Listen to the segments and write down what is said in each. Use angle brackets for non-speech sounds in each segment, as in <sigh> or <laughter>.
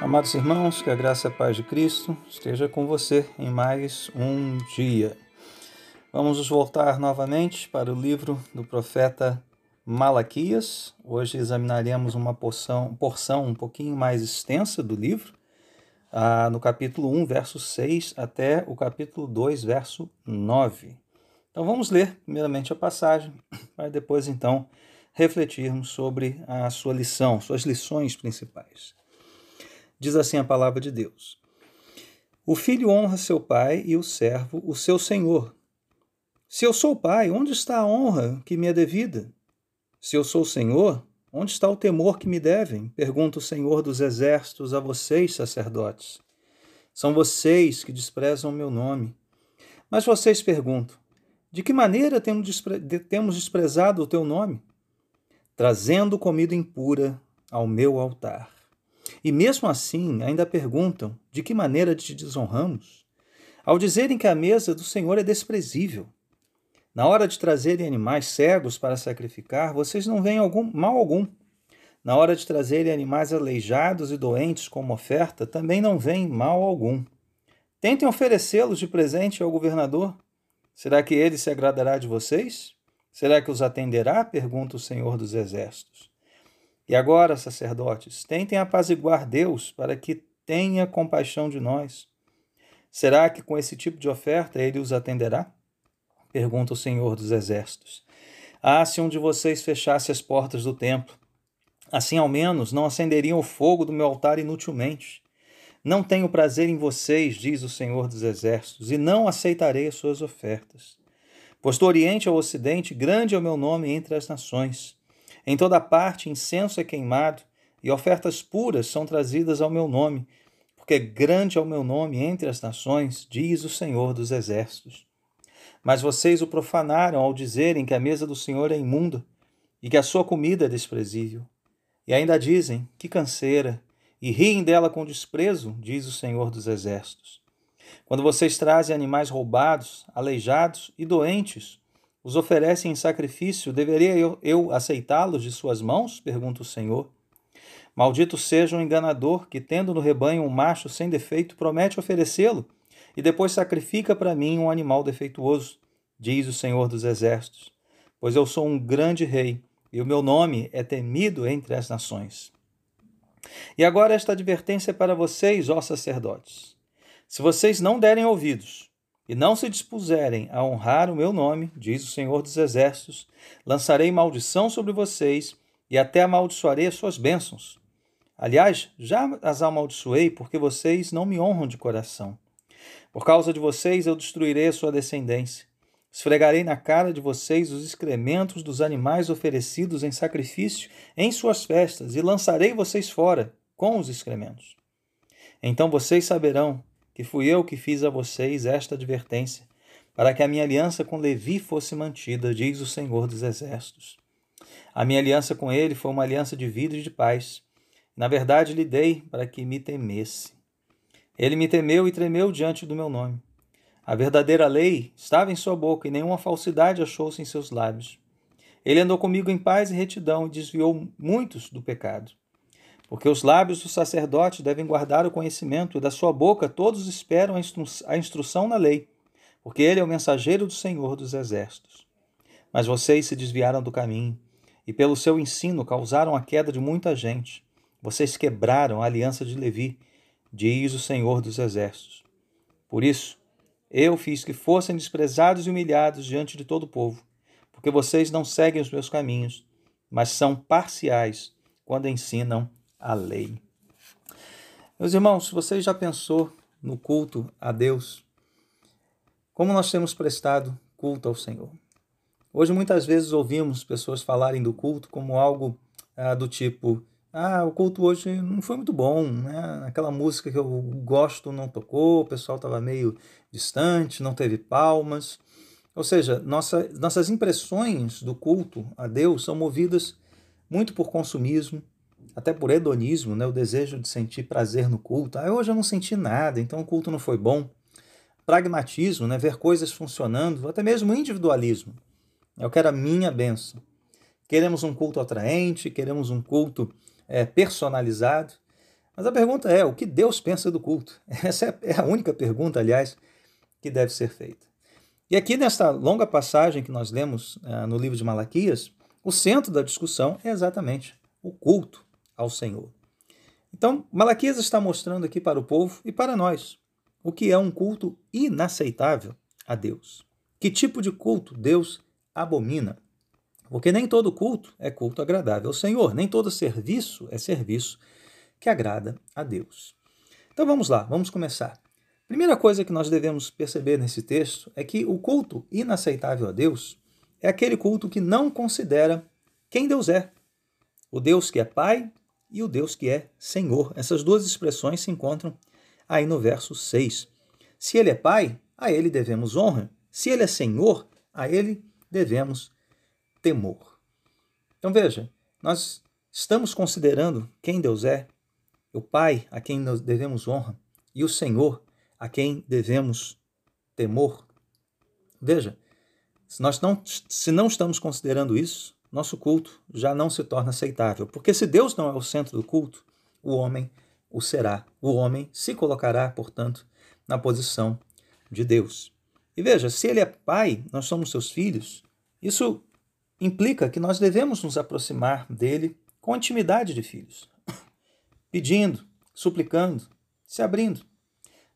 Amados irmãos, que a graça e a paz de Cristo esteja com você em mais um dia. Vamos nos voltar novamente para o livro do profeta Malaquias. Hoje examinaremos uma porção, porção um pouquinho mais extensa do livro, ah, no capítulo 1, verso 6, até o capítulo 2, verso 9. Então vamos ler primeiramente a passagem, <clears throat> para depois então refletirmos sobre a sua lição, suas lições principais. Diz assim a palavra de Deus: O filho honra seu pai e o servo o seu senhor. Se eu sou pai, onde está a honra que me é devida? Se eu sou senhor, onde está o temor que me devem? Pergunta o Senhor dos exércitos a vocês, sacerdotes. São vocês que desprezam o meu nome. Mas vocês perguntam: de que maneira temos, despre temos desprezado o teu nome? Trazendo comida impura ao meu altar. E mesmo assim, ainda perguntam: de que maneira te desonramos? Ao dizerem que a mesa do Senhor é desprezível. Na hora de trazerem animais cegos para sacrificar, vocês não veem algum mal algum. Na hora de trazerem animais aleijados e doentes como oferta, também não veem mal algum. Tentem oferecê-los de presente ao governador. Será que ele se agradará de vocês? Será que os atenderá? pergunta o Senhor dos Exércitos. E agora, sacerdotes, tentem apaziguar Deus para que tenha compaixão de nós. Será que com esse tipo de oferta ele os atenderá? Pergunta o Senhor dos Exércitos. Ah, se um de vocês fechasse as portas do templo, assim ao menos não acenderiam o fogo do meu altar inutilmente. Não tenho prazer em vocês, diz o Senhor dos Exércitos, e não aceitarei as suas ofertas. Pois do Oriente ao Ocidente, grande é o meu nome entre as nações. Em toda parte incenso é queimado e ofertas puras são trazidas ao meu nome, porque grande é o meu nome entre as nações, diz o Senhor dos Exércitos. Mas vocês o profanaram ao dizerem que a mesa do Senhor é imunda e que a sua comida é desprezível. E ainda dizem, que canseira, e riem dela com desprezo, diz o Senhor dos Exércitos. Quando vocês trazem animais roubados, aleijados e doentes, os oferecem em sacrifício, deveria eu, eu aceitá-los de suas mãos? pergunta o Senhor. Maldito seja o enganador que, tendo no rebanho um macho sem defeito, promete oferecê-lo e depois sacrifica para mim um animal defeituoso, diz o Senhor dos Exércitos. Pois eu sou um grande rei e o meu nome é temido entre as nações. E agora esta advertência é para vocês, ó sacerdotes. Se vocês não derem ouvidos, e não se dispuserem a honrar o meu nome, diz o Senhor dos Exércitos, lançarei maldição sobre vocês e até amaldiçoarei as suas bênçãos. Aliás, já as amaldiçoei porque vocês não me honram de coração. Por causa de vocês eu destruirei a sua descendência. Esfregarei na cara de vocês os excrementos dos animais oferecidos em sacrifício em suas festas e lançarei vocês fora com os excrementos. Então vocês saberão que fui eu que fiz a vocês esta advertência, para que a minha aliança com Levi fosse mantida, diz o Senhor dos Exércitos. A minha aliança com ele foi uma aliança de vida e de paz. Na verdade, lhe dei para que me temesse. Ele me temeu e tremeu diante do meu nome. A verdadeira lei estava em sua boca e nenhuma falsidade achou-se em seus lábios. Ele andou comigo em paz e retidão e desviou muitos do pecado. Porque os lábios do sacerdote devem guardar o conhecimento, e da sua boca todos esperam a, instru a instrução na lei, porque ele é o mensageiro do Senhor dos Exércitos. Mas vocês se desviaram do caminho, e pelo seu ensino causaram a queda de muita gente. Vocês quebraram a aliança de Levi, diz o Senhor dos Exércitos. Por isso, eu fiz que fossem desprezados e humilhados diante de todo o povo, porque vocês não seguem os meus caminhos, mas são parciais quando ensinam a lei. Meus irmãos, você já pensou no culto a Deus? Como nós temos prestado culto ao Senhor? Hoje muitas vezes ouvimos pessoas falarem do culto como algo ah, do tipo: ah, o culto hoje não foi muito bom, né? Aquela música que eu gosto não tocou, o pessoal estava meio distante, não teve palmas. Ou seja, nossa, nossas impressões do culto a Deus são movidas muito por consumismo, até por hedonismo, né, o desejo de sentir prazer no culto. Ah, hoje eu não senti nada, então o culto não foi bom. pragmatismo, né? ver coisas funcionando, até mesmo individualismo. Eu quero a minha benção. Queremos um culto atraente, queremos um culto é, personalizado. Mas a pergunta é: o que Deus pensa do culto? <laughs> Essa é, é a única pergunta, aliás, que deve ser feita. E aqui, nesta longa passagem que nós lemos é, no livro de Malaquias, o centro da discussão é exatamente o culto ao Senhor. Então, Malaquias está mostrando aqui para o povo e para nós o que é um culto inaceitável a Deus. Que tipo de culto Deus abomina? Porque nem todo culto é culto agradável ao Senhor, nem todo serviço é serviço que agrada a Deus. Então vamos lá, vamos começar. Primeira coisa que nós devemos perceber nesse texto é que o culto inaceitável a Deus é aquele culto que não considera quem Deus é. O Deus que é Pai e o Deus que é Senhor. Essas duas expressões se encontram aí no verso 6. Se ele é Pai, a ele devemos honra. Se ele é Senhor, a ele devemos temor. Então veja, nós estamos considerando quem Deus é, o Pai a quem nós devemos honra e o Senhor a quem devemos temor. Veja, se nós não, se não estamos considerando isso, nosso culto já não se torna aceitável. Porque se Deus não é o centro do culto, o homem o será. O homem se colocará, portanto, na posição de Deus. E veja, se ele é pai, nós somos seus filhos, isso implica que nós devemos nos aproximar dele com intimidade de filhos, <coughs> pedindo, suplicando, se abrindo.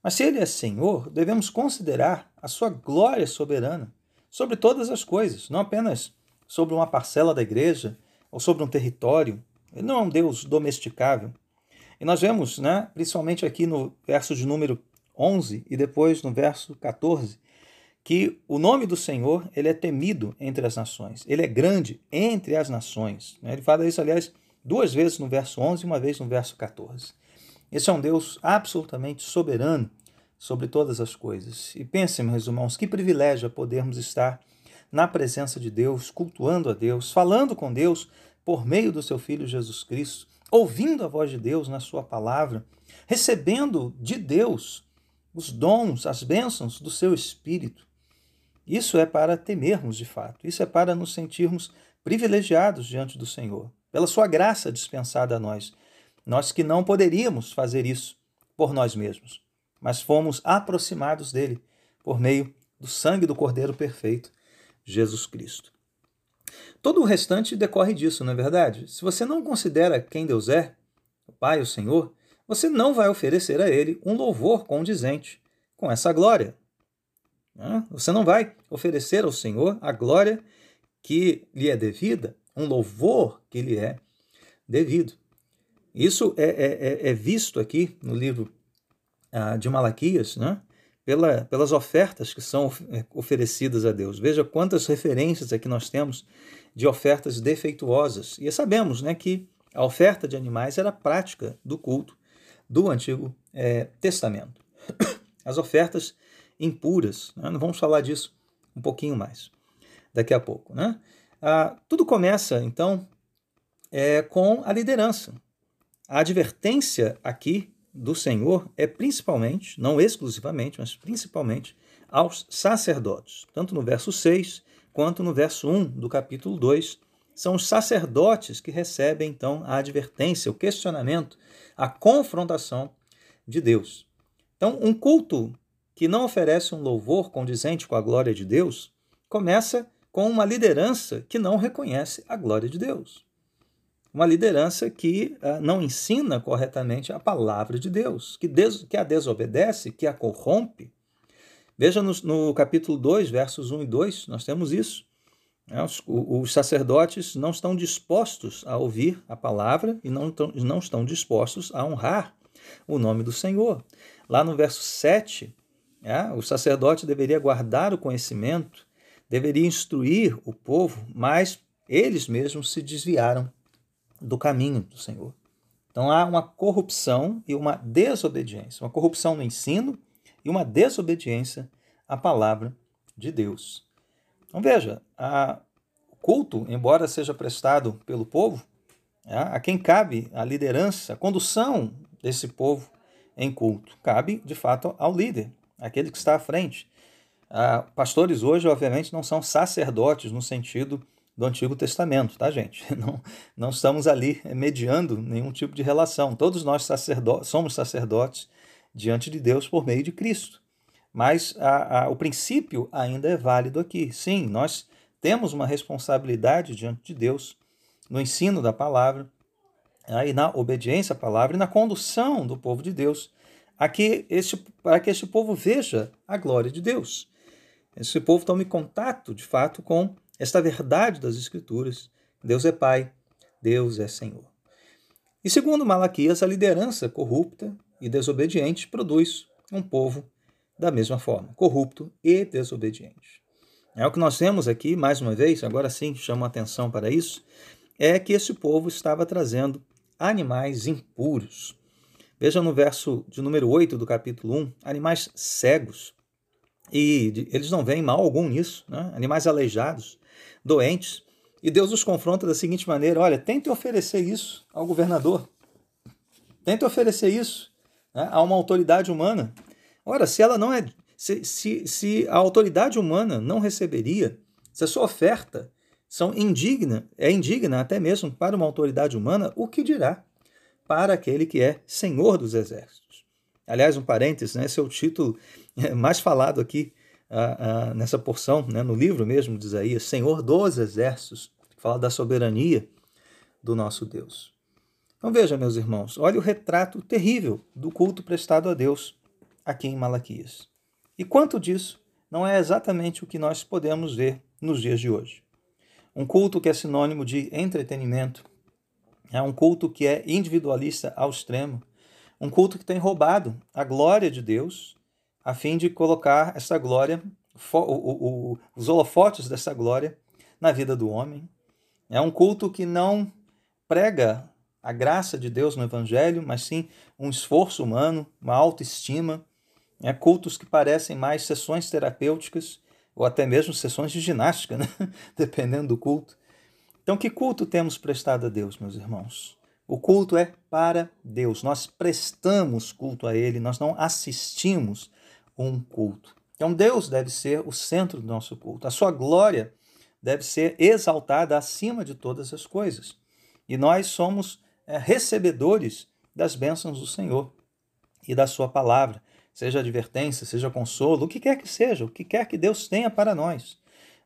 Mas se ele é Senhor, devemos considerar a sua glória soberana sobre todas as coisas, não apenas sobre uma parcela da igreja ou sobre um território. Ele não é um Deus domesticável. E nós vemos, né, principalmente aqui no verso de número 11 e depois no verso 14, que o nome do Senhor ele é temido entre as nações, ele é grande entre as nações. Né? Ele fala isso, aliás, duas vezes no verso 11 e uma vez no verso 14. Esse é um Deus absolutamente soberano sobre todas as coisas. E pensem, meus irmãos, que privilégio é podermos estar na presença de Deus, cultuando a Deus, falando com Deus por meio do seu Filho Jesus Cristo, ouvindo a voz de Deus na Sua palavra, recebendo de Deus os dons, as bênçãos do seu Espírito. Isso é para temermos de fato, isso é para nos sentirmos privilegiados diante do Senhor, pela Sua graça dispensada a nós. Nós que não poderíamos fazer isso por nós mesmos, mas fomos aproximados dele por meio do sangue do Cordeiro perfeito, Jesus Cristo. Todo o restante decorre disso, não é verdade? Se você não considera quem Deus é, o Pai, o Senhor, você não vai oferecer a Ele um louvor condizente com essa glória. Você não vai oferecer ao Senhor a glória que lhe é devida, um louvor que lhe é devido. Isso é, é, é, é visto aqui no livro ah, de Malaquias, né? pela, pelas ofertas que são é, oferecidas a Deus. Veja quantas referências aqui nós temos de ofertas defeituosas. E sabemos né, que a oferta de animais era prática do culto do Antigo é, Testamento. As ofertas impuras, né? vamos falar disso um pouquinho mais daqui a pouco. Né? Ah, tudo começa, então, é, com a liderança. A advertência aqui do Senhor é principalmente, não exclusivamente, mas principalmente aos sacerdotes. Tanto no verso 6 quanto no verso 1 do capítulo 2, são os sacerdotes que recebem então a advertência, o questionamento, a confrontação de Deus. Então, um culto que não oferece um louvor condizente com a glória de Deus começa com uma liderança que não reconhece a glória de Deus uma liderança que uh, não ensina corretamente a palavra de Deus, que, des, que a desobedece, que a corrompe. Veja no, no, capítulo 2, versos 1 e 2, nós temos isso. É, os, os, sacerdotes não estão dispostos a ouvir a palavra e não, não estão dispostos a honrar o nome do Senhor. Lá no verso 7, é, o sacerdote deveria guardar o conhecimento, deveria instruir o povo, mas eles mesmos se desviaram do caminho do Senhor. Então há uma corrupção e uma desobediência, uma corrupção no ensino e uma desobediência à palavra de Deus. Então veja, o culto, embora seja prestado pelo povo, é, a quem cabe a liderança, a condução desse povo em culto, cabe de fato ao líder, aquele que está à frente. Ah, pastores hoje, obviamente, não são sacerdotes no sentido do Antigo Testamento, tá, gente? <laughs> Não, não estamos ali mediando nenhum tipo de relação. Todos nós sacerdotes, somos sacerdotes diante de Deus por meio de Cristo. Mas a, a, o princípio ainda é válido aqui. Sim, nós temos uma responsabilidade diante de Deus no ensino da palavra, aí na obediência à palavra e na condução do povo de Deus, este, para que este povo veja a glória de Deus. Esse povo tome contato, de fato, com esta verdade das Escrituras. Deus é Pai, Deus é Senhor. E segundo Malaquias, a liderança corrupta e desobediente produz um povo da mesma forma, corrupto e desobediente. É o que nós temos aqui, mais uma vez, agora sim chamo a atenção para isso, é que esse povo estava trazendo animais impuros. Veja no verso de número 8 do capítulo 1, animais cegos, e eles não veem mal algum nisso, né? animais aleijados, doentes. E Deus os confronta da seguinte maneira: olha, tente oferecer isso ao governador, tente oferecer isso né, a uma autoridade humana. Ora, se ela não é. Se, se, se a autoridade humana não receberia, se a sua oferta são indigna, é indigna até mesmo para uma autoridade humana, o que dirá para aquele que é Senhor dos Exércitos? Aliás, um parênteses, né, esse é o título é, mais falado aqui uh, uh, nessa porção, né, no livro mesmo de Isaías, Senhor dos Exércitos, que fala da soberania do nosso Deus. Então veja, meus irmãos, olha o retrato terrível do culto prestado a Deus aqui em Malaquias. E quanto disso não é exatamente o que nós podemos ver nos dias de hoje. Um culto que é sinônimo de entretenimento, é um culto que é individualista ao extremo, um culto que tem roubado a glória de Deus a fim de colocar essa glória, o, o, o, os holofotes dessa glória na vida do homem. É um culto que não prega a graça de Deus no Evangelho, mas sim um esforço humano, uma autoestima. É cultos que parecem mais sessões terapêuticas ou até mesmo sessões de ginástica, né? <laughs> dependendo do culto. Então, que culto temos prestado a Deus, meus irmãos? O culto é para Deus. Nós prestamos culto a Ele, nós não assistimos um culto. Então Deus deve ser o centro do nosso culto. A sua glória deve ser exaltada acima de todas as coisas. E nós somos é, recebedores das bênçãos do Senhor e da sua palavra, seja advertência, seja consolo, o que quer que seja, o que quer que Deus tenha para nós.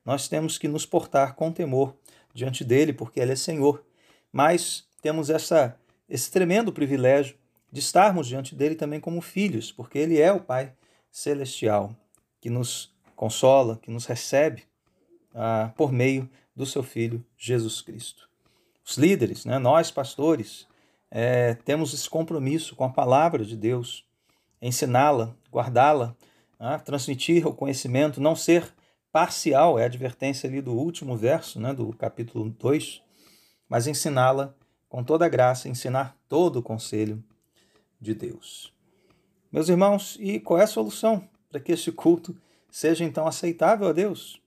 Nós temos que nos portar com temor diante dele, porque ele é Senhor. Mas temos essa, esse tremendo privilégio de estarmos diante dele também como filhos, porque ele é o Pai celestial que nos consola, que nos recebe ah, por meio do seu Filho Jesus Cristo. Os líderes, né, nós pastores, é, temos esse compromisso com a palavra de Deus, ensiná-la, guardá-la, ah, transmitir o conhecimento, não ser parcial, é a advertência ali do último verso né, do capítulo 2, mas ensiná-la com toda a graça, ensinar todo o conselho de Deus. Meus irmãos, e qual é a solução para que esse culto seja então aceitável a Deus?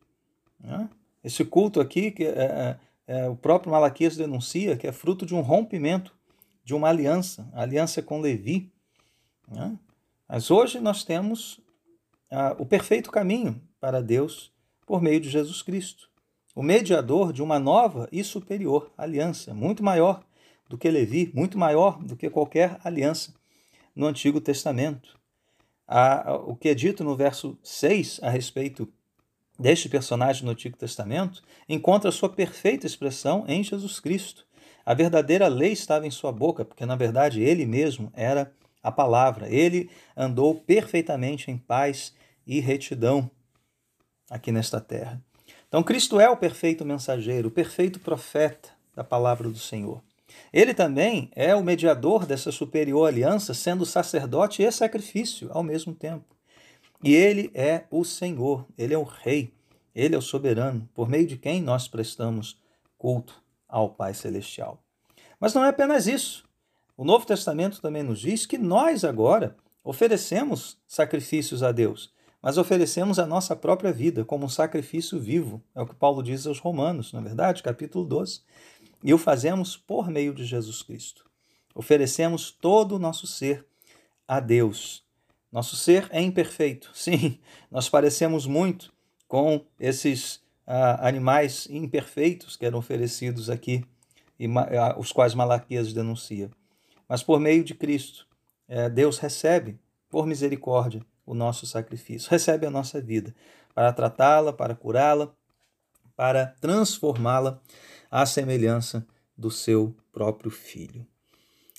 Esse culto aqui, que é, é, é, o próprio Malaquias denuncia, que é fruto de um rompimento de uma aliança, aliança com Levi. Mas hoje nós temos ah, o perfeito caminho para Deus por meio de Jesus Cristo, o mediador de uma nova e superior aliança, muito maior do que Levi, muito maior do que qualquer aliança no Antigo Testamento. O que é dito no verso 6 a respeito deste personagem no Antigo Testamento encontra sua perfeita expressão em Jesus Cristo. A verdadeira lei estava em sua boca, porque na verdade ele mesmo era a palavra. Ele andou perfeitamente em paz e retidão aqui nesta terra. Então, Cristo é o perfeito mensageiro, o perfeito profeta da palavra do Senhor. Ele também é o mediador dessa superior aliança, sendo sacerdote e sacrifício ao mesmo tempo. E ele é o Senhor, ele é o Rei, ele é o soberano, por meio de quem nós prestamos culto ao Pai Celestial. Mas não é apenas isso. O Novo Testamento também nos diz que nós agora oferecemos sacrifícios a Deus, mas oferecemos a nossa própria vida como um sacrifício vivo. É o que Paulo diz aos Romanos, na é verdade, capítulo 12. E o fazemos por meio de Jesus Cristo. Oferecemos todo o nosso ser a Deus, Nosso ser é imperfeito. <laughs> Sim, nós parecemos muito com esses ah, animais imperfeitos que eram oferecidos aqui, e ah, os quais Malaquias denuncia. Mas por meio de Cristo, eh, Deus recebe, por misericórdia, o nosso sacrifício, recebe a nossa vida para tratá-la, para curá-la, para transformá-la à semelhança do seu próprio Filho.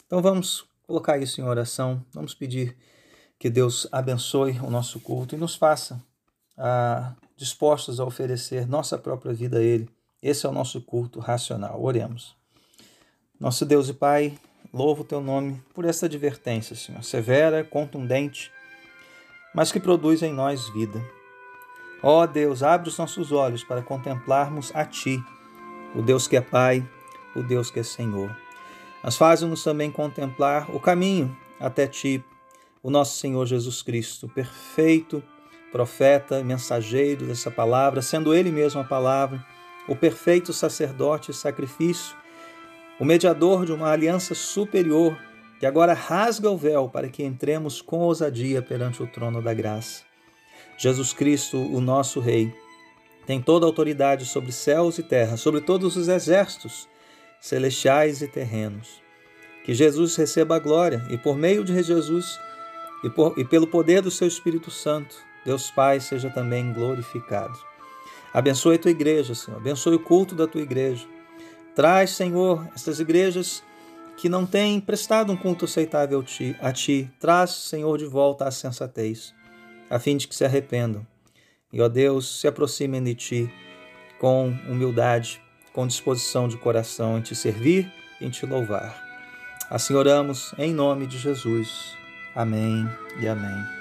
Então vamos colocar isso em oração, vamos pedir que Deus abençoe o nosso culto e nos faça ah, dispostos a oferecer nossa própria vida a Ele. Esse é o nosso culto racional. Oremos. Nosso Deus e Pai, louvo o teu nome por esta advertência, Senhor, severa, contundente, mas que produz em nós vida. Ó Deus, abre os nossos olhos para contemplarmos a Ti, o Deus que é Pai, o Deus que é Senhor. Mas faz-nos também contemplar o caminho até Ti, o nosso Senhor Jesus Cristo, perfeito profeta, mensageiro dessa palavra, sendo ele mesmo a palavra, o perfeito sacerdote e sacrifício, o mediador de uma aliança superior, que agora rasga o véu para que entremos com ousadia perante o trono da graça. Jesus Cristo, o nosso Rei, tem toda a autoridade sobre céus e terra, sobre todos os exércitos celestiais e terrenos. Que Jesus receba a glória e por meio de Jesus e, por, e pelo poder do seu Espírito Santo, Deus Pai seja também glorificado. Abençoe a tua igreja, Senhor. Abençoe o culto da tua igreja. Traz, Senhor, estas igrejas que não têm prestado um culto aceitável a ti. Traz, Senhor, de volta a sensatez, a fim de que se arrependam. E, ó Deus, se aproximem de ti com humildade, com disposição de coração em te servir e em te louvar. Assim oramos em nome de Jesus. Amém e amém.